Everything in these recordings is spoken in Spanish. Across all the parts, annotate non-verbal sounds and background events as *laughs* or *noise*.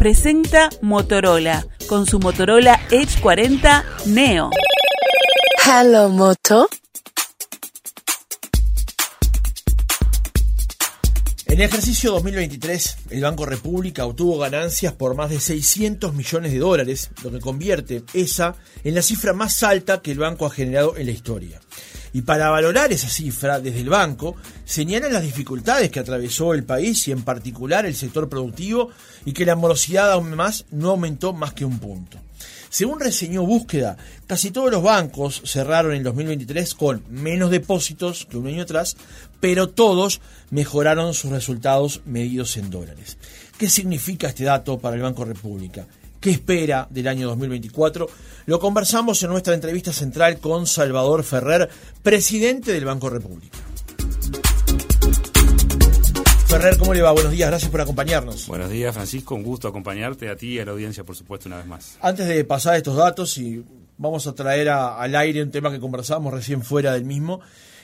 presenta Motorola con su Motorola Edge 40 Neo. Hello, Moto. En el ejercicio 2023, el Banco República obtuvo ganancias por más de 600 millones de dólares, lo que convierte esa en la cifra más alta que el banco ha generado en la historia. Y para valorar esa cifra, desde el banco, señalan las dificultades que atravesó el país y en particular el sector productivo y que la morosidad aún más no aumentó más que un punto. Según reseñó Búsqueda, casi todos los bancos cerraron en 2023 con menos depósitos que un año atrás, pero todos mejoraron sus resultados medidos en dólares. ¿Qué significa este dato para el Banco República? ¿Qué espera del año 2024? Lo conversamos en nuestra entrevista central con Salvador Ferrer, presidente del Banco República. Ferrer, ¿cómo le va? Buenos días, gracias por acompañarnos. Buenos días, Francisco, un gusto acompañarte a ti y a la audiencia, por supuesto, una vez más. Antes de pasar estos datos, y vamos a traer al aire un tema que conversábamos recién fuera del mismo,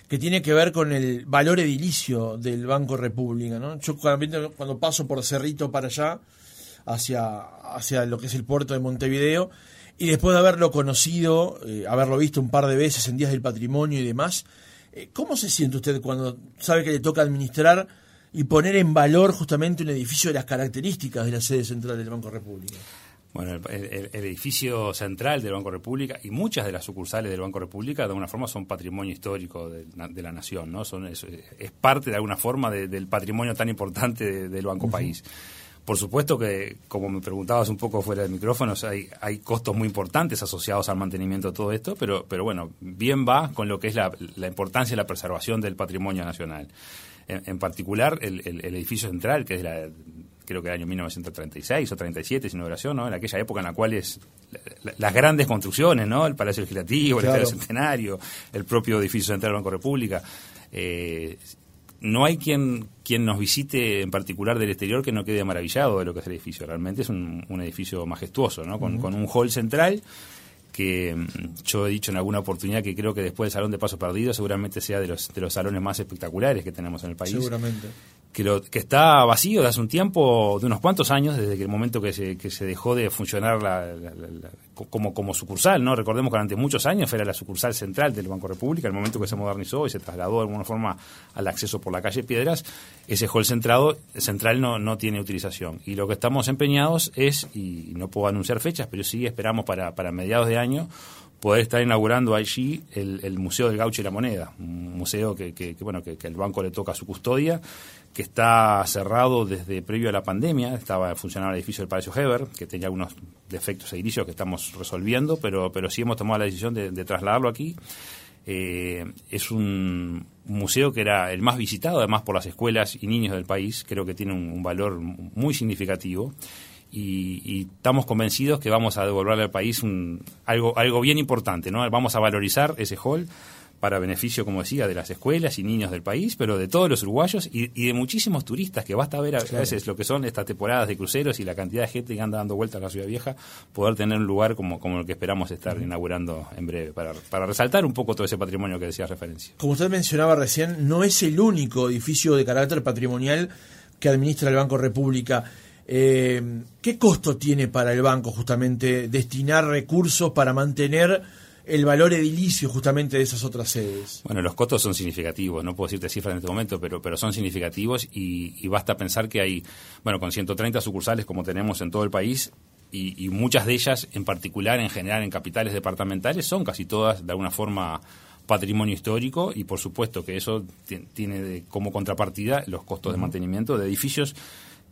que tiene que ver con el valor edilicio del Banco República. ¿no? Yo cuando paso por Cerrito para allá, hacia, hacia lo que es el puerto de Montevideo. Y después de haberlo conocido, eh, haberlo visto un par de veces en Días del Patrimonio y demás, eh, ¿cómo se siente usted cuando sabe que le toca administrar y poner en valor justamente un edificio de las características de la sede central del Banco República? Bueno, el, edificio central del Banco República y muchas de las sucursales del Banco República de alguna forma son patrimonio histórico de, la nación, ¿no? Son, es, parte de alguna forma del patrimonio tan importante del Banco País. Por supuesto que, como me preguntabas un poco fuera de micrófonos, hay, hay costos muy importantes asociados al mantenimiento de todo esto, pero, pero bueno, bien va con lo que es la, importancia y la preservación del patrimonio nacional. En, particular, el, edificio central, que es la, creo que el año 1936 o 37, sin inauguración, ¿no? en aquella época en la cual es las grandes construcciones, ¿no? el Palacio Legislativo, el Estadio Centenario, el propio edificio central del Banco República. Eh, no hay quien, quien nos visite en particular del exterior que no quede maravillado de lo que es el edificio. Realmente es un, edificio majestuoso, ¿no? Con, con, un hall central que mm, yo he dicho en alguna oportunidad que creo que después del Salón de Paso Perdido seguramente sea de los, de los salones más espectaculares que tenemos en el país. Seguramente que, que está vacío de hace un tiempo, de unos cuantos años, desde el momento que se, que se dejó de funcionar la, como, como sucursal, ¿no? Recordemos que durante muchos años era la sucursal central del Banco República, el momento que se modernizó y se trasladó de alguna forma al acceso por la calle Piedras, ese hall centrado, central no, no tiene utilización. Y lo que estamos empeñados es, y no puedo anunciar fechas, pero sí esperamos para, para mediados de año, poder estar inaugurando allí el, Museo del Gaucho y la Moneda, un museo que, que, bueno, que, el banco le toca su custodia que está cerrado desde previo a la pandemia. Estaba funcionando el edificio del Palacio Heber, que tenía algunos defectos edilicios que estamos resolviendo, pero, pero sí hemos tomado la decisión de, trasladarlo aquí. Eh, es un museo que era el más visitado, además por las escuelas y niños del país. Creo que tiene un, valor muy significativo. Y, estamos convencidos que vamos a devolverle al país un, algo, algo bien importante. ¿no? Vamos a valorizar ese hall para beneficio, como decía, de las escuelas y niños del país, pero de todos los uruguayos y, de muchísimos turistas, que basta ver a, veces lo que son estas temporadas de cruceros y la cantidad de gente que anda dando vueltas a la ciudad vieja, poder tener un lugar como, como el que esperamos estar inaugurando en breve, para, para resaltar un poco todo ese patrimonio que decía referencia. Como usted mencionaba recién, no es el único edificio de carácter patrimonial que administra el Banco República. Eh, ¿Qué costo tiene para el banco justamente destinar recursos para mantener el valor edilicio justamente de esas otras sedes? Bueno, los costos son significativos, no puedo decirte cifras en este momento, pero, pero son significativos y, basta pensar que hay, bueno, con 130 sucursales como tenemos en todo el país, y, muchas de ellas, en particular, en general, en capitales departamentales, son casi todas de alguna forma patrimonio histórico y por supuesto que eso tiene como contrapartida los costos de mantenimiento de edificios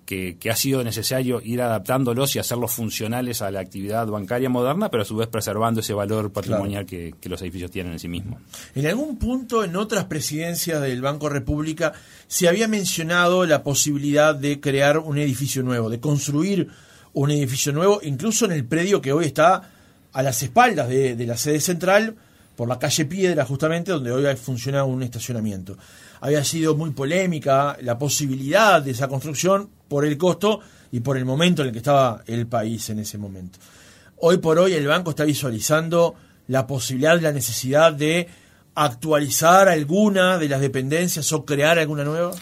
que, ha sido necesario ir adaptándolos y hacerlos funcionales a la actividad bancaria moderna, pero a su vez preservando ese valor patrimonial que, los edificios tienen en sí mismos. En algún punto, en otras presidencias del Banco República, se había mencionado la posibilidad de crear un edificio nuevo, de construir un edificio nuevo, incluso en el predio que hoy está a las espaldas de, de la sede central, por la calle Piedra, justamente, donde hoy funciona un estacionamiento. Había sido muy polémica la posibilidad de esa construcción por el costo y por el momento en el que estaba el país en ese momento. Hoy por hoy el banco está visualizando la posibilidad, la necesidad de actualizar alguna de las dependencias o crear alguna nueva.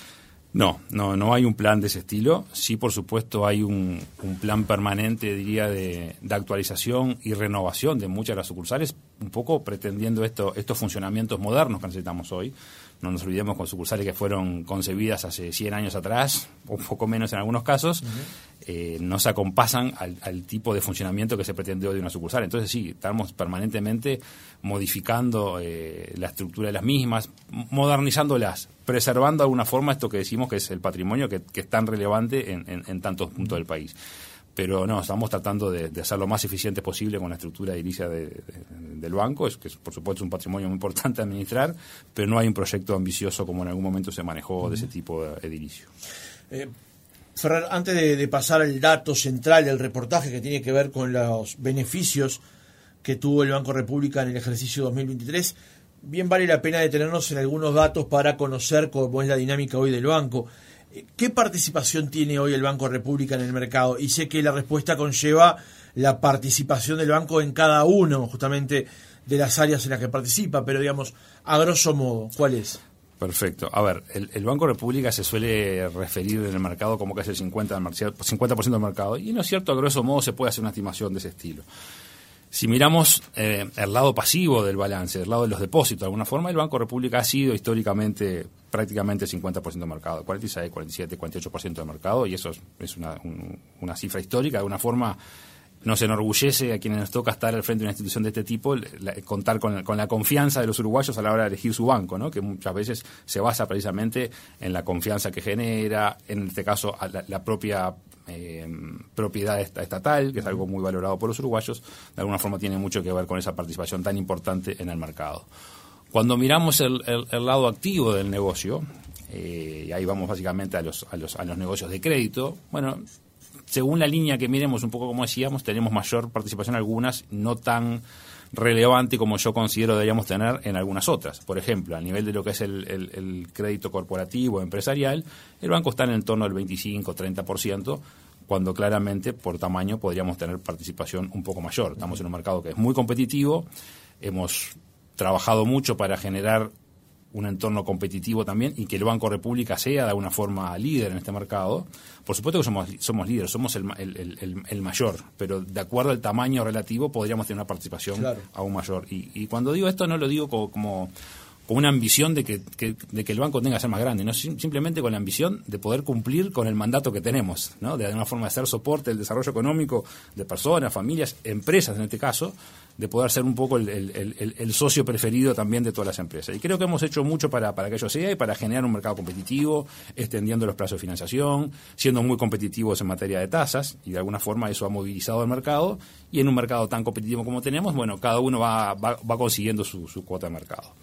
No, no, no hay un plan de ese estilo. Sí, por supuesto, hay un, plan permanente, diría, de, actualización y renovación de muchas de las sucursales, un poco pretendiendo esto, estos funcionamientos modernos que necesitamos hoy. No nos olvidemos con sucursales que fueron concebidas hace 100 años atrás, o un poco menos en algunos casos, uh -huh. eh, no se acompasan al, al, tipo de funcionamiento que se pretendió de una sucursal. Entonces sí, estamos permanentemente modificando eh, la estructura de las mismas, modernizándolas, preservando de alguna forma esto que decimos que es el patrimonio que, que es tan relevante en, en, en tantos puntos del país pero no, estamos tratando de, de, ser lo más eficiente posible con la estructura edilicia de, de, del banco, es que por supuesto es un patrimonio muy importante administrar, pero no hay un proyecto ambicioso como en algún momento se manejó de ese tipo de edilicio. Eh, Ferrer, antes de, pasar al dato central del reportaje que tiene que ver con los beneficios que tuvo el Banco República en el ejercicio 2023, bien vale la pena detenernos en algunos datos para conocer cómo es la dinámica hoy del banco. ¿Qué participación tiene hoy el Banco República en el mercado? Y sé que la respuesta conlleva la participación del banco en cada uno, justamente, de las áreas en las que participa, pero digamos, a grosso modo, ¿cuál es? Perfecto. A ver, el, el, Banco República se suele referir en el mercado como es el 50%, del, 50 del mercado, y no es cierto, a grosso modo se puede hacer una estimación de ese estilo. Si miramos eh, el lado pasivo del balance, el lado de los depósitos, de alguna forma, el Banco República ha sido históricamente prácticamente 50% del mercado, 46, 47, 48% del mercado, y eso es, es una, un, una, cifra histórica. De alguna forma, nos enorgullece a quienes nos toca estar al frente de una institución de este tipo, contar con, con, la confianza de los uruguayos a la hora de elegir su banco, ¿no? que muchas veces se basa precisamente en la confianza que genera, en este caso, la, la propia eh, propiedad estatal, que es algo muy valorado por los uruguayos, de alguna forma tiene mucho que ver con esa participación tan importante en el mercado. Cuando miramos el, el, el lado activo del negocio, eh, y ahí vamos básicamente a los, a, los, a los negocios de crédito, bueno, según la línea que miremos, un poco como decíamos, tenemos mayor participación en algunas, no tan relevante como yo considero deberíamos tener en algunas otras. Por ejemplo, a nivel de lo que es el, el, el crédito corporativo empresarial, el banco está en el torno del 25-30%, cuando claramente por tamaño podríamos tener participación un poco mayor. Estamos en un mercado que es muy competitivo, hemos trabajado mucho para generar un entorno competitivo también y que el Banco República sea de alguna forma líder en este mercado. Por supuesto que somos, somos líderes, somos el, el, el, el mayor, pero de acuerdo al tamaño relativo podríamos tener una participación claro. aún mayor. Y, y, cuando digo esto no lo digo como, como con una ambición de que, de que el banco tenga que ser más grande, no simplemente con la ambición de poder cumplir con el mandato que tenemos, ¿no? de alguna forma de ser soporte del desarrollo económico de personas, familias, empresas en este caso, de poder ser un poco el, socio preferido también de todas las empresas. Y creo que hemos hecho mucho para, para que ello sea y para generar un mercado competitivo, extendiendo los plazos de financiación, siendo muy competitivos en materia de tasas, y de alguna forma eso ha movilizado el mercado, y en un mercado tan competitivo como tenemos, bueno, cada uno va, va, va consiguiendo su, su cuota de mercado.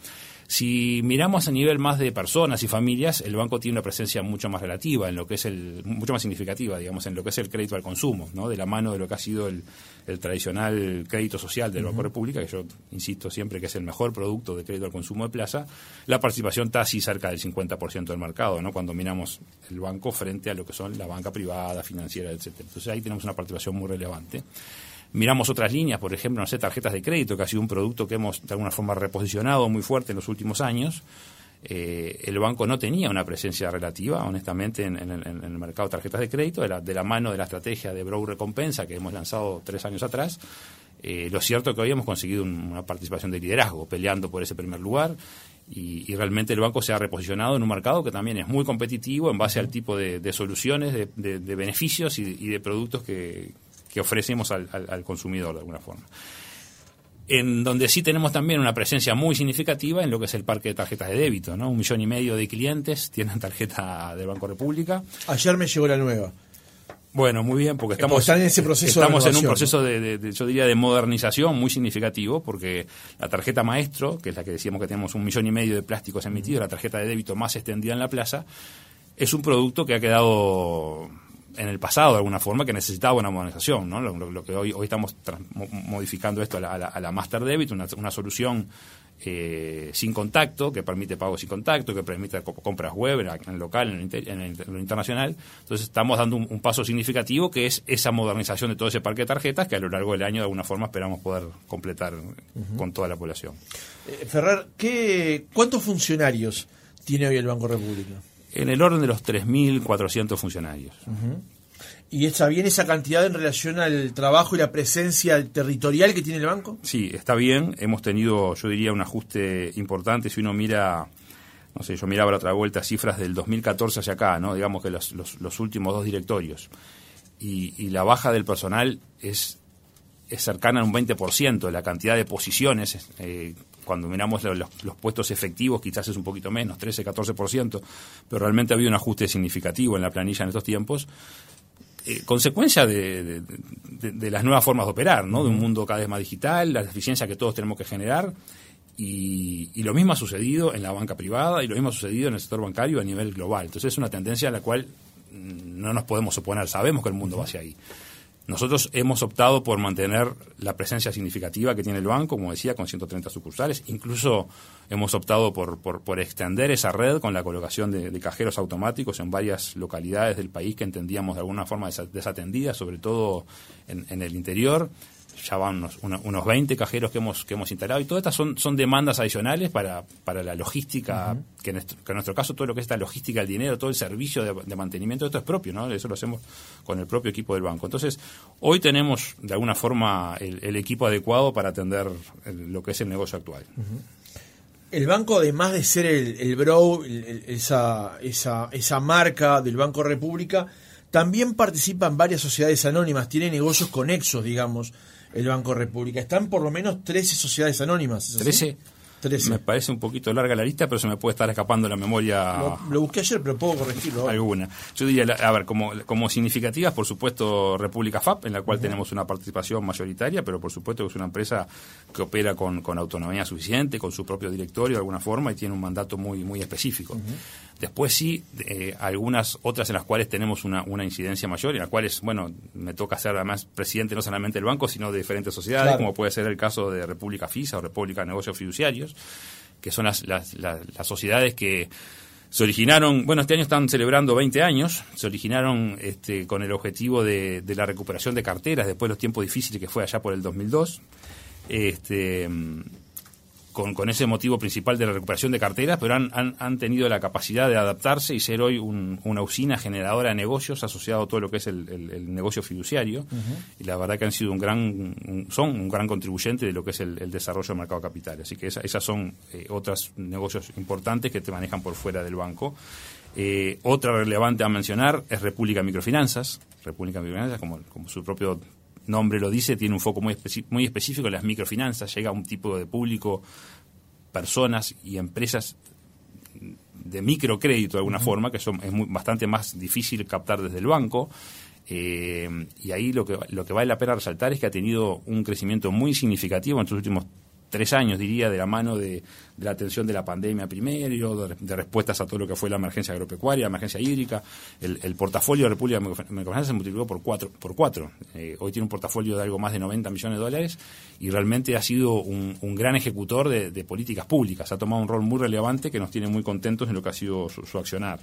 Si miramos a nivel más de personas y familias, el banco tiene una presencia mucho más relativa en lo que es el, mucho más significativa, digamos, en lo que es el crédito al consumo, ¿no? De la mano de lo que ha sido el, el tradicional crédito social del uh -huh. Banco República, que yo insisto siempre que es el mejor producto de crédito al consumo de plaza, la participación está así cerca del 50% del mercado, ¿no? Cuando miramos el banco frente a lo que son la banca privada, financiera, etcétera. Entonces ahí tenemos una participación muy relevante miramos otras líneas, por ejemplo, no sé, tarjetas de crédito, que ha sido un producto que hemos de alguna forma reposicionado muy fuerte en los últimos años. Eh, el banco no tenía una presencia relativa, honestamente, en, en, en, el mercado de tarjetas de crédito, de la, de la mano de la estrategia de Brow Recompensa que hemos lanzado tres años atrás. Eh, lo cierto es que hoy hemos conseguido un, una participación de liderazgo, peleando por ese primer lugar, y, realmente el banco se ha reposicionado en un mercado que también es muy competitivo en base al tipo de, soluciones, de, de, de beneficios y, y, de productos que, que ofrecemos al, al, al, consumidor de alguna forma. En donde sí tenemos también una presencia muy significativa en lo que es el parque de tarjetas de débito, ¿no? Un millón y medio de clientes tienen tarjeta del Banco República. Ayer me llegó la nueva. Bueno, muy bien, porque estamos, en ese proceso estamos en un proceso de, de, de, yo diría, de modernización muy significativo, porque la tarjeta maestro, que es la que decíamos que tenemos un millón y medio de plásticos emitidos, la tarjeta de débito más extendida en la plaza, es un producto que ha quedado en el pasado de alguna forma que necesitaba una modernización, ¿no? Lo, que hoy, hoy estamos modificando esto a la, a la, a la Master Debit, una, una solución eh, sin contacto, que permite pago sin contacto, que permite compras web en el local, en, el, en, el, en lo internacional. Entonces estamos dando un, un, paso significativo que es esa modernización de todo ese parque de tarjetas que a lo largo del año de alguna forma esperamos poder completar uh -huh. con toda la población. Eh, Ferrer, ¿qué, ¿cuántos funcionarios tiene hoy el Banco República? En el orden de los 3.400 funcionarios. ¿Y está bien esa cantidad en relación al trabajo y la presencia territorial que tiene el banco? Sí, está bien. Hemos tenido, yo diría, un ajuste importante. Si uno mira, no sé, yo miraba la otra vuelta cifras del 2014 hacia acá, ¿no? Digamos que los, los, últimos dos directorios. Y, la baja del personal es, es cercana a un 20% de la cantidad de posiciones. Eh, cuando miramos los, los, puestos efectivos quizás es un poquito menos, 13, 14%, pero realmente ha habido un ajuste significativo en la planilla en estos tiempos. Eh, consecuencia de, las nuevas formas de operar, ¿no? De un mundo cada vez más digital, la eficiencia que todos tenemos que generar. Y, lo mismo ha sucedido en la banca privada y lo mismo ha sucedido en el sector bancario a nivel global. Entonces es una tendencia a la cual mm, no nos podemos oponer. Sabemos que el mundo va hacia ahí. Nosotros hemos optado por mantener la presencia significativa que tiene el banco, como decía, con 130 sucursales. Incluso hemos optado por, por, extender esa red con la colocación de, cajeros automáticos en varias localidades del país que entendíamos de alguna forma desatendidas, sobre todo en el interior ya van unos, unos 20 cajeros que hemos, que hemos instalado y todas estas son, son demandas adicionales para, para la logística, que, en nuestro, caso todo lo que es la logística, el dinero, todo el servicio de, mantenimiento, esto es propio, ¿no? Eso lo hacemos con el propio equipo del banco. Entonces, hoy tenemos de alguna forma el, equipo adecuado para atender lo que es el negocio actual. El banco, además de ser el, el Bro, esa, esa, esa marca del Banco República, también participa en varias sociedades anónimas, tiene negocios conexos, digamos el Banco República. Están por lo menos 13 sociedades anónimas. ¿13? Me parece un poquito larga la lista, pero se me puede estar escapando la memoria. Lo, busqué ayer, pero puedo corregirlo. Alguna. Yo diría, a ver, como, como significativas, por supuesto, República FAP, en la cual tenemos una participación mayoritaria, pero por supuesto que es una empresa que opera con, con autonomía suficiente, con su propio directorio de alguna forma y tiene un mandato muy, muy específico. Después sí, eh, algunas otras en las cuales tenemos una, una incidencia mayor, en las cuales, bueno, me toca ser además presidente no solamente del banco, sino de diferentes sociedades, como puede ser el caso de República FISA o República de Negocios Fiduciarios, que son las, las, las, sociedades que se originaron, bueno, este año están celebrando 20 años, se originaron este, con el objetivo de, de, la recuperación de carteras después de los tiempos difíciles que fue allá por el 2002. Este, con, ese motivo principal de la recuperación de carteras, pero han, han, tenido la capacidad de adaptarse y ser hoy una usina generadora de negocios asociado a todo lo que es el, negocio fiduciario. Y la verdad que han sido un gran, son un gran contribuyente de lo que es el, desarrollo del mercado capital. Así que esas son eh, otros negocios importantes que te manejan por fuera del banco. Eh, otra relevante a mencionar es República Microfinanzas. República Microfinanzas, como, como su propio nombre lo dice, tiene un foco muy, muy específico en las microfinanzas, llega a un tipo de público, personas y empresas de microcrédito de alguna forma, que son, es bastante más difícil captar desde el banco. Eh, y ahí lo que, lo que vale la pena resaltar es que ha tenido un crecimiento muy significativo en los últimos tres años, diría, de la mano de, la atención de la pandemia primero, de, respuestas a todo lo que fue la emergencia agropecuaria, la emergencia hídrica. El, portafolio de República Dominicana se multiplicó por cuatro. Por cuatro. Eh, hoy tiene un portafolio de algo más de 90 millones de dólares y realmente ha sido un, gran ejecutor de, políticas públicas. Ha tomado un rol muy relevante que nos tiene muy contentos en lo que ha sido su, accionar.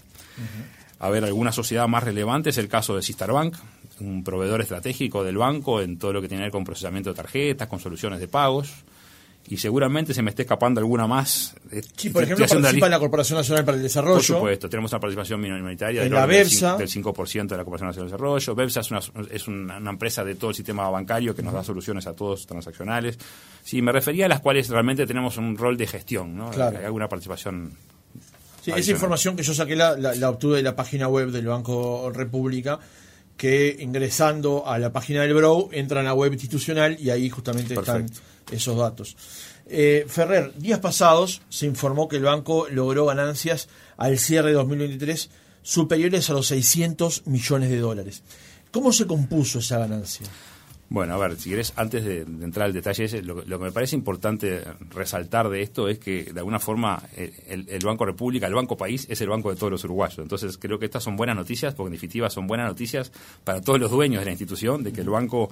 A ver, alguna sociedad más relevante es el caso de Sistar Bank, un proveedor estratégico del banco en todo lo que tiene que ver con procesamiento de tarjetas, con soluciones de pagos y seguramente se me esté escapando alguna más. Sí, por ejemplo, participa en la Corporación Nacional para el Desarrollo. Por supuesto, tenemos una participación minoritaria en la BEPSA. del 5% de la Corporación Nacional del Desarrollo. BEPSA es, una, es una, empresa de todo el sistema bancario que nos da soluciones a todos transaccionales. Sí, me refería a las cuales realmente tenemos un rol de gestión, ¿no? Hay alguna participación. Sí, esa información que yo saqué la, la obtuve de la página web del Banco República que ingresando a la página del Brow entran a la web institucional y ahí justamente están esos datos. Eh, Ferrer, días pasados se informó que el banco logró ganancias al cierre de 2023 superiores a los 600 millones de dólares. ¿Cómo se compuso esa ganancia? Bueno, a ver, si querés, antes de, entrar al detalle ese, lo, que me parece importante resaltar de esto es que, de alguna forma, el, Banco República, el Banco País, es el banco de todos los uruguayos. Entonces, creo que estas son buenas noticias, porque en definitiva son buenas noticias para todos los dueños de la institución, de que el banco,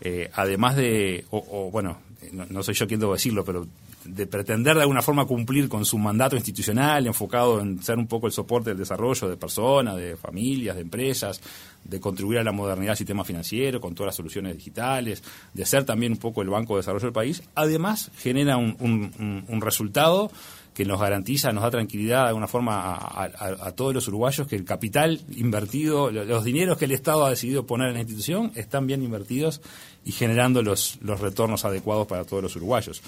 eh, además de, bueno, no, no, soy yo quien debo decirlo, pero de pretender de alguna forma cumplir con su mandato institucional enfocado en ser un poco el soporte del desarrollo de personas, de familias, de empresas, de contribuir a la modernidad del sistema financiero con todas las soluciones digitales, de ser también un poco el banco de desarrollo del país, además genera un, un, resultado que nos garantiza, nos da tranquilidad de alguna forma a, todos los uruguayos que el capital invertido, los dineros que el Estado ha decidido poner en la institución están bien invertidos y generando los, los retornos adecuados para todos los uruguayos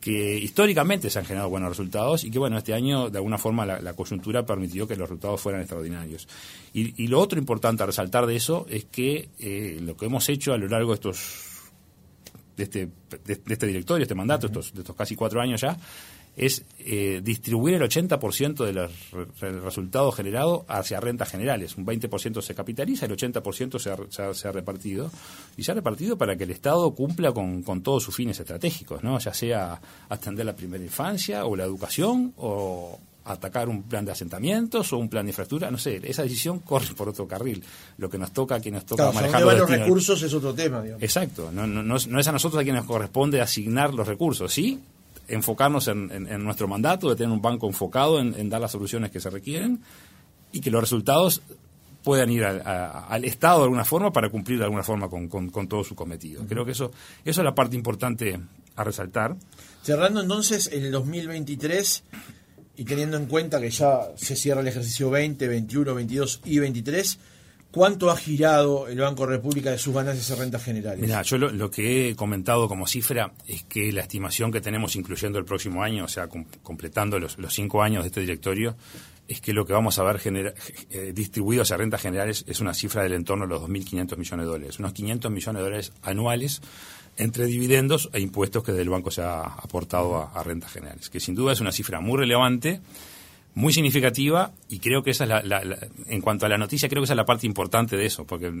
que históricamente se han generado buenos resultados y que, bueno, este año, de alguna forma, la, coyuntura permitió que los resultados fueran extraordinarios. Y, lo otro importante a resaltar de eso es que eh, lo que hemos hecho a lo largo de estos de este, de, este directorio, este mandato, estos, de estos casi cuatro años ya, es eh, distribuir el 80% de los resultados generados hacia rentas generales. Un 20% se capitaliza, el 80% se ha, se, ha, repartido. Y se ha repartido para que el Estado cumpla con, con, todos sus fines estratégicos, ¿no? ya sea atender la primera infancia o la educación o atacar un plan de asentamientos o un plan de infraestructura, no sé, esa decisión corre por otro carril. Lo que nos toca, a quien nos toca manejar los, recursos es otro tema. Exacto, no, no, no, es a nosotros a quienes nos corresponde asignar los recursos, sí, enfocarnos en, nuestro mandato, de tener un banco enfocado en, dar las soluciones que se requieren y que los resultados puedan ir al Estado de alguna forma para cumplir de alguna forma con, todo su cometido. Creo que eso, eso es la parte importante a resaltar. Cerrando entonces en el 2023 y teniendo en cuenta que ya se cierra el ejercicio 20, 21, 22 y 23, ¿Cuánto ha girado el Banco República de sus ganancias en rentas generales? Mira, yo lo, que he comentado como cifra es que la estimación que tenemos, incluyendo el próximo año, o sea, completando los, cinco años de este directorio, es que lo que vamos a ver eh, distribuido hacia rentas generales es una cifra del entorno de los 2.500 millones de dólares, unos 500 millones de dólares anuales entre dividendos e impuestos que del banco se ha aportado a rentas generales, que sin duda es una cifra muy relevante muy significativa y creo que esa es la, en cuanto a la noticia, creo que esa es la parte importante de eso, porque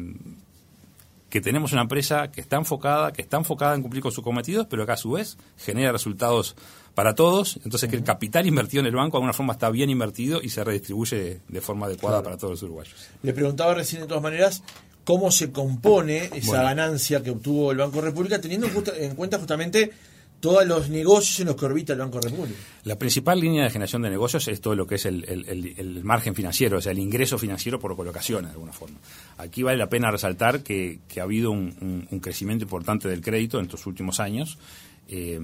que tenemos una empresa que está enfocada, que está enfocada en cumplir con sus cometidos, pero que a su vez genera resultados para todos, entonces que el capital invertido en el banco de alguna forma está bien invertido y se redistribuye de forma adecuada para todos los uruguayos. Le preguntaba recién de todas maneras cómo se compone esa ganancia que obtuvo el Banco República, teniendo en cuenta justamente todos los negocios en los que orbita el Banco República. La principal línea de generación de negocios es todo lo que es el, margen financiero, o sea, el ingreso financiero por colocación, de alguna forma. Aquí vale la pena resaltar que, ha habido un, crecimiento importante del crédito en estos últimos años. Eh,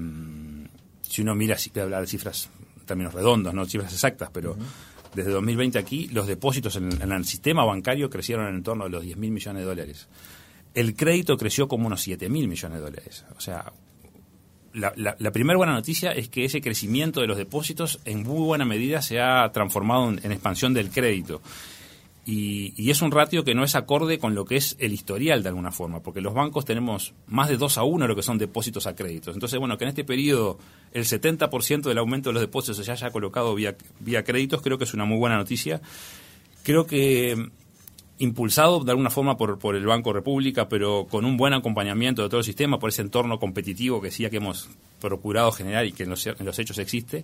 si uno mira, si hablar de cifras en términos redondos, no cifras exactas, pero desde 2020 aquí los depósitos en, en, el sistema bancario crecieron en torno a los 10 mil millones de dólares. El crédito creció como unos 7 mil millones de dólares. O sea, la, primera buena noticia es que ese crecimiento de los depósitos en muy buena medida se ha transformado en, expansión del crédito. Y, es un ratio que no es acorde con lo que es el historial de alguna forma, porque los bancos tenemos más de 2 a 1 lo que son depósitos a créditos. Entonces, bueno, que en este periodo el 70% del aumento de los depósitos se haya colocado vía créditos, creo que es una muy buena noticia. Creo que impulsado de alguna forma por, por el Banco República, pero con un buen acompañamiento de todo el sistema, por ese entorno competitivo que sí que hemos procurado generar y que en los, hechos existe,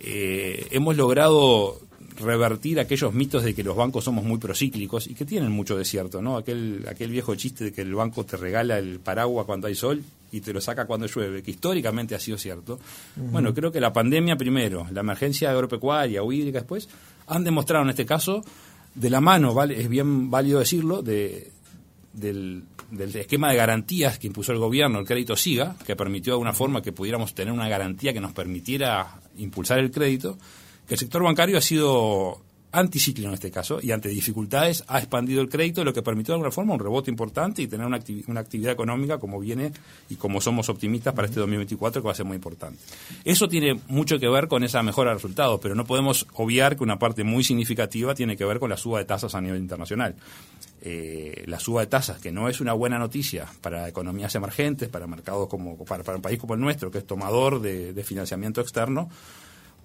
eh, hemos logrado revertir aquellos mitos de que los bancos somos muy procíclicos y que tienen mucho de cierto, ¿no? Aquel, aquel viejo chiste de que el banco te regala el paraguas cuando hay sol y te lo saca cuando llueve, que históricamente ha sido cierto. Bueno, creo que la pandemia primero, la emergencia agropecuaria o hídrica después, han demostrado en este caso de la mano, vale, es bien válido decirlo, de, del, esquema de garantías que impuso el gobierno, el crédito SIGA, que permitió de alguna forma que pudiéramos tener una garantía que nos permitiera impulsar el crédito, que el sector bancario ha sido anticiclo en este caso y ante dificultades ha expandido el crédito, lo que permitió de alguna forma un rebote importante y tener una, una actividad económica como viene y como somos optimistas para este 2024 que va a ser muy importante. Eso tiene mucho que ver con esa mejora de resultados, pero no podemos obviar que una parte muy significativa tiene que ver con la suba de tasas a nivel internacional. Eh, la suba de tasas, que no es una buena noticia para economías emergentes, para mercados como para, un país como el nuestro, que es tomador de financiamiento externo,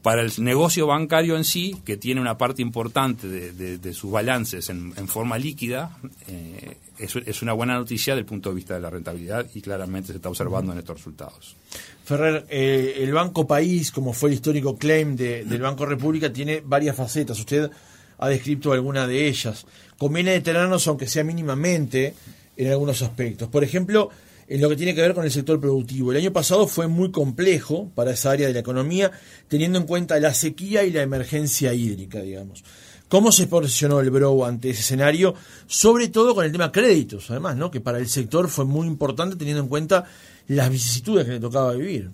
para el negocio bancario en sí, que tiene una parte importante de, sus balances en, forma líquida, eh, es, una buena noticia desde el punto de vista de la rentabilidad y claramente se está observando en estos resultados. Ferrer, eh, el Banco País, como fue el histórico claim del Banco República, tiene varias facetas. Usted ha descrito alguna de ellas. Conviene detenernos, aunque sea mínimamente, en algunos aspectos. Por ejemplo, en lo que tiene que ver con el sector productivo. El año pasado fue muy complejo para esa área de la economía, teniendo en cuenta la sequía y la emergencia hídrica, digamos. ¿Cómo se posicionó el BRO ante ese escenario? Sobre todo con el tema créditos, además, ¿no? que para el sector fue muy importante teniendo en cuenta las vicisitudes que le tocaba vivir.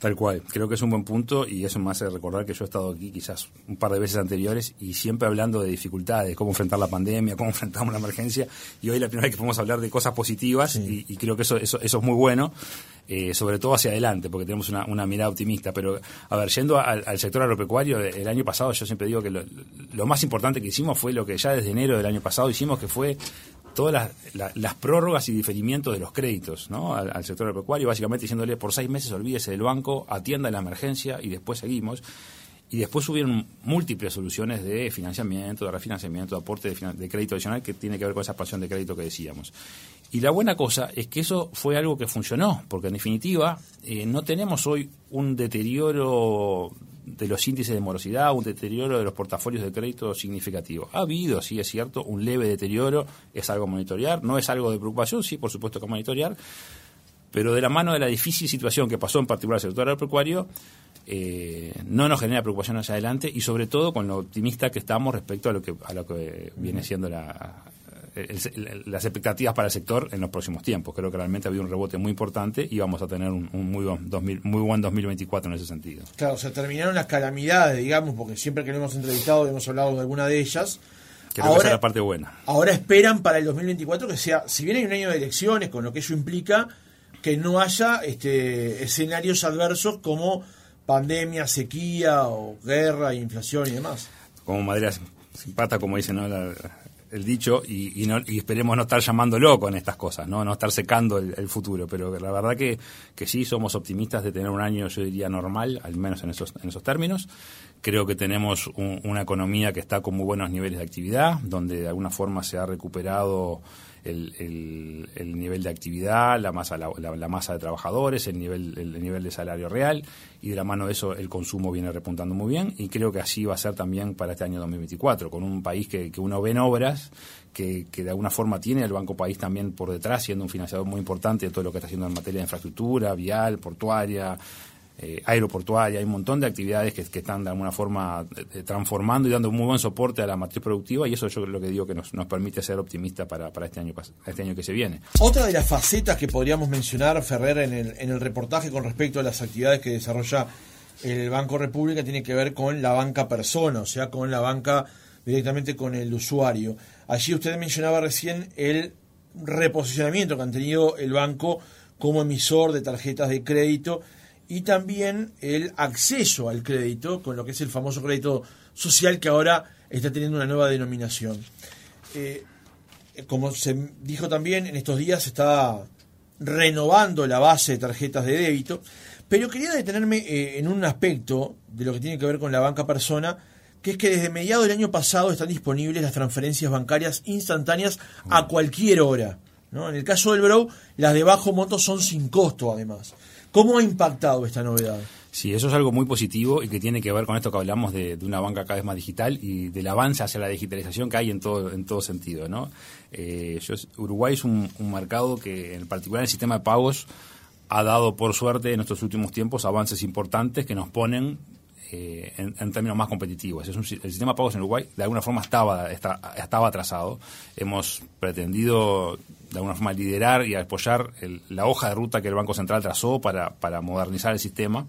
Tal cual, creo que es un buen punto y eso me hace recordar que yo he estado aquí quizás un par de veces anteriores y siempre hablando de dificultades, cómo enfrentar la pandemia, cómo *laughs* enfrentamos la emergencia. Y hoy la primera vez que podemos hablar de cosas positivas y, creo que eso, eso, eso es muy bueno, eh, sobre todo hacia adelante porque tenemos una, una mirada optimista. Pero, a ver, yendo al, sector agropecuario, el año pasado yo siempre digo que lo, lo más importante que hicimos fue lo que ya desde enero del año pasado hicimos, que fue todas las, prórrogas y diferimientos de los créditos ¿no? al, sector agropecuario, básicamente diciéndole por seis meses olvídese del banco, atienda la emergencia y después seguimos. Y después hubieron múltiples soluciones de financiamiento, de refinanciamiento, de aporte de, crédito adicional que tiene que ver con esa expansión de crédito que decíamos. Y la buena cosa es que eso fue algo que funcionó, porque en definitiva eh, no tenemos hoy un deterioro de los índices de morosidad, un deterioro de los portafolios de crédito significativo. Ha habido, sí es cierto, un leve deterioro, es algo a monitorear, no es algo de preocupación, sí, por supuesto que a monitorear, pero de la mano de la difícil situación que pasó en particular el sector agropecuario, eh, no nos genera preocupación hacia adelante y sobre todo con lo optimista que estamos respecto a lo que, a lo que viene siendo la, las expectativas para el sector en los próximos tiempos. Creo que realmente ha habido un rebote muy importante y vamos a tener un, muy, buen 2000, muy buen 2024 en ese sentido. Claro, se terminaron las calamidades, digamos, porque siempre que lo hemos entrevistado hemos hablado de alguna de ellas. Creo ahora, que es la parte buena. Ahora esperan para el 2024 que sea, si bien hay un año de elecciones, con lo que ello implica, que no haya este, escenarios adversos como pandemia, sequía o guerra, inflación y demás. Como madera sin pata, como dicen ¿no? La, el dicho y, no, y, esperemos no estar llamándolo con estas cosas, no, no estar secando el, futuro, pero la verdad que, que, sí somos optimistas de tener un año, yo diría, normal, al menos en esos, en esos términos. Creo que tenemos una economía que está con muy buenos niveles de actividad, donde de alguna forma se ha recuperado el, el, nivel de actividad, la masa, la, masa de trabajadores, el nivel, el, nivel de salario real y de la mano de eso el consumo viene repuntando muy bien y creo que así va a ser también para este año 2024, con un país que, que uno ve en obras, que, que, de alguna forma tiene el Banco País también por detrás, siendo un financiador muy importante de todo lo que está haciendo en materia de infraestructura, vial, portuaria, eh, aeroportuaria, hay un montón de actividades que, están de alguna forma eh, transformando y dando muy buen soporte a la matriz productiva y eso yo lo que digo que nos, nos permite ser optimistas para, para este, año, este año que se viene. Otra de las facetas que podríamos mencionar, Ferrer, en el, en el reportaje con respecto a las actividades que desarrolla el Banco República tiene que ver con la banca persona, o sea, con la banca directamente con el usuario. Allí usted mencionaba recién el reposicionamiento que han tenido el banco como emisor de tarjetas de crédito y también el acceso al crédito, con lo que es el famoso crédito social que ahora está teniendo una nueva denominación. Eh, como se dijo también, en estos días se está renovando la base de tarjetas de débito, pero quería detenerme eh, en un aspecto de lo que tiene que ver con la banca persona, que es que desde mediados del año pasado están disponibles las transferencias bancarias instantáneas a cualquier hora. ¿no? En el caso del Bro, las de bajo monto son sin costo además. ¿Cómo ha impactado esta novedad? Sí, eso es algo muy positivo y que tiene que ver con esto que hablamos de, una banca cada vez más digital y del avance hacia la digitalización que hay en todo, en todo sentido. ¿no? Eh, Uruguay es un, mercado que, en particular el sistema de pagos, ha dado por suerte en estos últimos tiempos avances importantes que nos ponen eh, en, términos más competitivos. Es un, el sistema de pagos en Uruguay de alguna forma estaba, estaba atrasado. Hemos pretendido de alguna forma liderar y apoyar la hoja de ruta que el Banco Central trazó para, para modernizar el sistema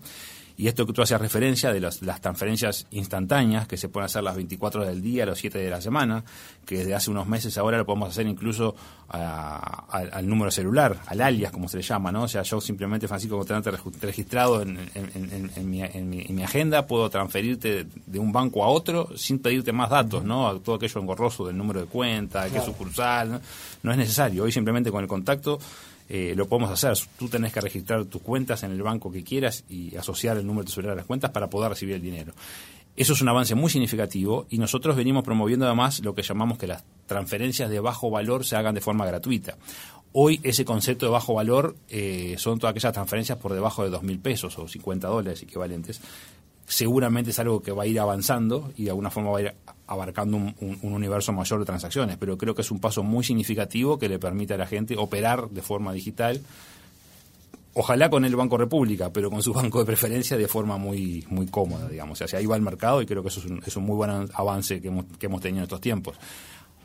y esto que tú hacías referencia de las, transferencias instantáneas, que se pueden hacer las 24 horas del día, los 7 de la semana, que desde hace unos meses ahora lo podemos hacer incluso al número celular, al alias, como se le llama, ¿no? O sea, yo simplemente, Francisco, como tenerte registrado en, mi, agenda, puedo transferirte de un banco a otro sin pedirte más datos, ¿no? Todo aquello engorroso del número de cuenta, de qué sucursal, ¿no? no es necesario. Hoy simplemente con el contacto eh, lo podemos hacer. Tú tenés que registrar tus cuentas en el banco que quieras y asociar el número de a las cuentas para poder recibir el dinero. Eso es un avance muy significativo y nosotros venimos promoviendo además lo que llamamos que las transferencias de bajo valor se hagan de forma gratuita. Hoy ese concepto de bajo valor eh, son todas aquellas transferencias por debajo de 2.000 pesos o 50 dólares equivalentes seguramente es algo que va a ir avanzando y de alguna forma va a ir abarcando un, universo mayor de transacciones, pero creo que es un paso muy significativo que le permite a la gente operar de forma digital, ojalá con el Banco República, pero con su *laughs* banco de preferencia de forma muy muy cómoda, digamos. O sea, ahí va el mercado y creo que eso es un, es un muy buen avance que hemos, que hemos tenido en estos tiempos.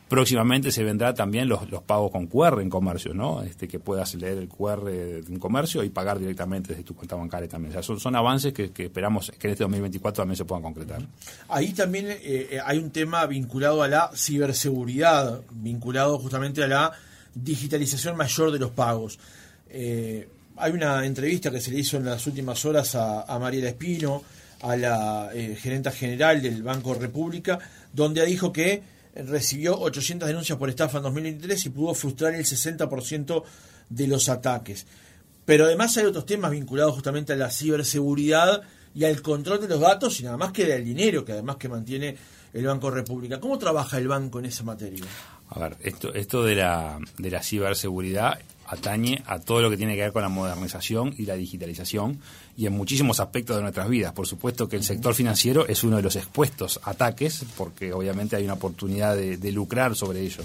Próximamente se vendrá también los, los pagos con QR en comercio, ¿no? Este, que puedas leer el QR de un comercio y pagar directamente desde tu cuenta bancaria también. O sea, son, son avances que, esperamos que en este 2024 también se puedan concretar. Ahí también eh, hay un tema vinculado a la ciberseguridad, vinculado justamente a la digitalización mayor de los pagos. Eh, hay una entrevista que se le hizo en las últimas horas a, a Mariela Espino, a la eh, gerenta general del Banco República, donde dijo que recibió 800 denuncias por estafa en 2023 y pudo frustrar el 60% de los ataques. Pero además hay otros temas vinculados justamente a la ciberseguridad y al control de los datos y nada más que del dinero que además que mantiene el Banco República. ¿Cómo trabaja el banco en esa materia? A ver, esto, esto de, la, de la ciberseguridad atañe a todo lo que tiene que ver con la modernización y la digitalización y en muchísimos aspectos de nuestras vidas. Por supuesto que el sector financiero es uno de los expuestos a ataques porque obviamente hay una oportunidad de, lucrar sobre ello.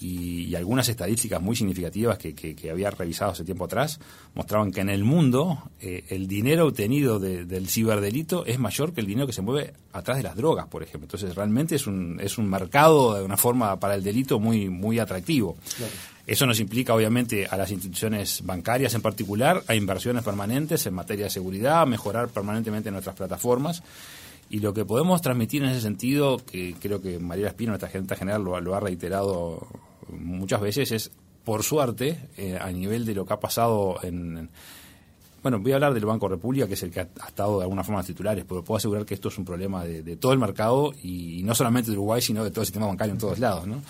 Y, algunas estadísticas muy significativas que, que, había revisado hace tiempo atrás mostraban que en el mundo eh, el dinero obtenido del ciberdelito es mayor que el dinero que se mueve atrás de las drogas, por ejemplo. Entonces realmente es un, es un mercado de una forma para el delito muy, muy atractivo. Eso nos implica, obviamente, a las instituciones bancarias en particular, a inversiones permanentes en materia de seguridad, a mejorar permanentemente nuestras plataformas. Y lo que podemos transmitir en ese sentido, que creo que María Espino, nuestra gerente general, lo, ha reiterado muchas veces, es, por suerte, eh, a nivel de lo que ha pasado en, bueno, voy a hablar del Banco República, que es el que ha, estado de alguna forma titulares, pero puedo asegurar que esto es un problema de, de todo el mercado y, no solamente de Uruguay, sino de todo el sistema bancario en todos lados, ¿no?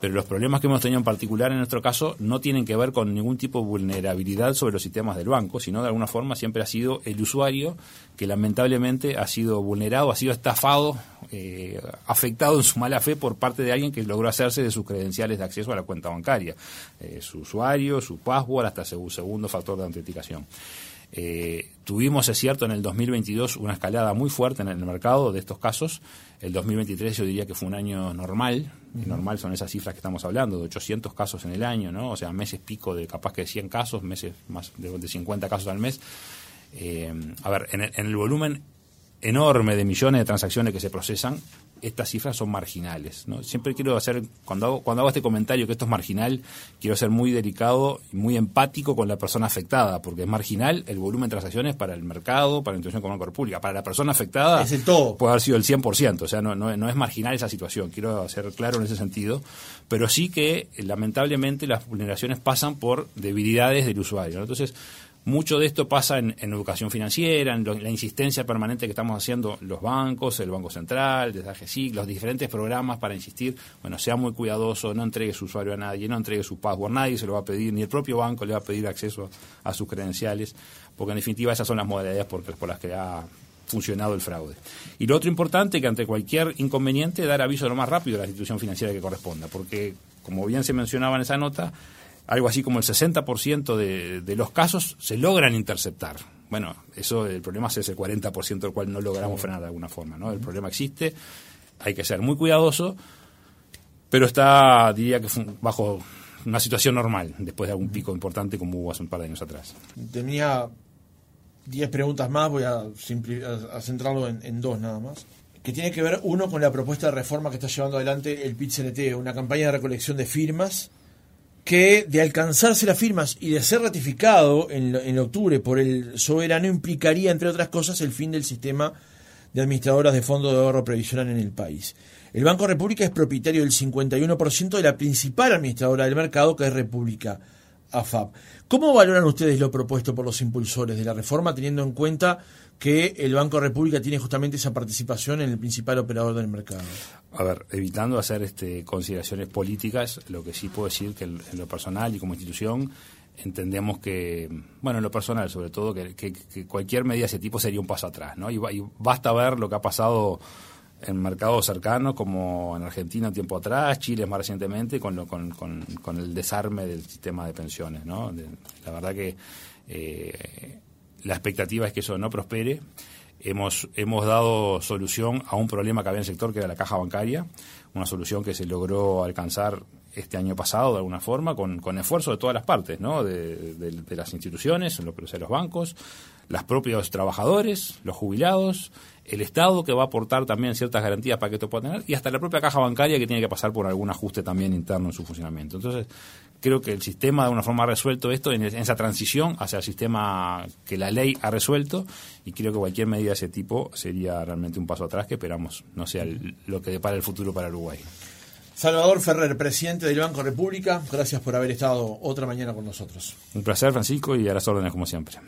Pero los problemas que hemos tenido en particular en nuestro caso no tienen que ver con ningún tipo de vulnerabilidad sobre los sistemas del banco, sino de alguna forma siempre ha sido el usuario que lamentablemente ha sido vulnerado, ha sido estafado, eh, afectado en su mala fe por parte de alguien que logró hacerse de sus credenciales de acceso a la cuenta bancaria, eh, su usuario, su password, hasta su segundo factor de autenticación. Eh, tuvimos, es cierto, en el 2022 una escalada muy fuerte en el mercado de estos casos. El 2023 yo diría que fue un año normal. Normal son esas cifras que estamos hablando, de 800 casos en el año, ¿no? O sea, meses pico de capaz que de 100 casos, meses más de, 50 casos al mes. Eh, a ver, en el volumen enorme de millones de transacciones que se procesan, estas cifras son marginales. ¿no? Siempre quiero hacer, cuando hago, cuando hago este comentario que esto es marginal, quiero ser muy delicado y muy empático con la persona afectada, porque es marginal el volumen de transacciones para el mercado, para la institución económica pública. Para la persona afectada es el todo. puede haber sido el 100%, o sea, no, no, no es marginal esa situación, quiero ser claro en ese sentido, pero sí que lamentablemente las vulneraciones pasan por debilidades del usuario. Entonces, mucho de esto pasa en, educación financiera, en la insistencia permanente que estamos haciendo los bancos, el Banco Central, desde AGESIC, los diferentes programas para insistir, bueno, sea muy cuidadoso, no entregue su usuario a nadie, no entregue su password, nadie se lo va a pedir, ni el propio banco le va a pedir acceso a, sus credenciales, porque en definitiva esas son las modalidades por, por las que ha funcionado el fraude. Y lo otro importante, que ante cualquier inconveniente, dar aviso lo más rápido a la institución financiera que corresponda, porque, como bien se mencionaba en esa nota, algo así como el 60% de, de los casos se logran interceptar. Bueno, eso el problema es ese 40% del cual no logramos frenar de alguna forma, ¿no? El problema existe, hay que ser muy cuidadoso, pero está, diría que bajo una situación normal, después de algún pico importante como hubo hace un par de años atrás. Tenía 10 preguntas más, voy a, centrarlo en, en, dos nada más. Que tiene que ver, uno, con la propuesta de reforma que está llevando adelante el PIT-CNT, una campaña de recolección de firmas que de alcanzarse las firmas y de ser ratificado en, en, octubre por el soberano implicaría, entre otras cosas, el fin del sistema de administradoras de fondos de ahorro previsional en el país. El Banco República es propietario del 51% de la principal administradora del mercado, que es República AFAP. ¿Cómo valoran ustedes lo propuesto por los impulsores de la reforma, teniendo en cuenta que el Banco República tiene justamente esa participación en el principal operador del mercado? A ver, evitando hacer este, consideraciones políticas, lo que sí puedo decir que en lo personal y como institución entendemos que, bueno, en lo personal sobre todo, que, cualquier medida de ese tipo sería un paso atrás, ¿no? Y, basta ver lo que ha pasado en mercados cercanos como en Argentina un tiempo atrás, Chile más recientemente, con, lo, con, con, el desarme del sistema de pensiones, ¿no? la verdad que... Eh, la expectativa es que eso no prospere. Hemos, hemos dado solución a un problema que había en el sector, que era la caja bancaria, una solución que se logró alcanzar este año pasado de alguna forma, con, con esfuerzo de todas las partes, ¿no? de, de las instituciones, lo los bancos, los propios trabajadores, los jubilados, el Estado que va a aportar también ciertas garantías para que esto pueda tener, y hasta la propia caja bancaria que tiene que pasar por algún ajuste también interno en su funcionamiento. Entonces, creo que el sistema de una forma ha resuelto esto en, esa transición hacia el sistema que la ley ha resuelto, y creo que cualquier medida de ese tipo sería realmente un paso atrás que esperamos no sea lo que depara el futuro para Uruguay. Salvador Ferrer, presidente del Banco República, gracias por haber estado otra mañana con nosotros. Un placer, Francisco, y a las órdenes como siempre.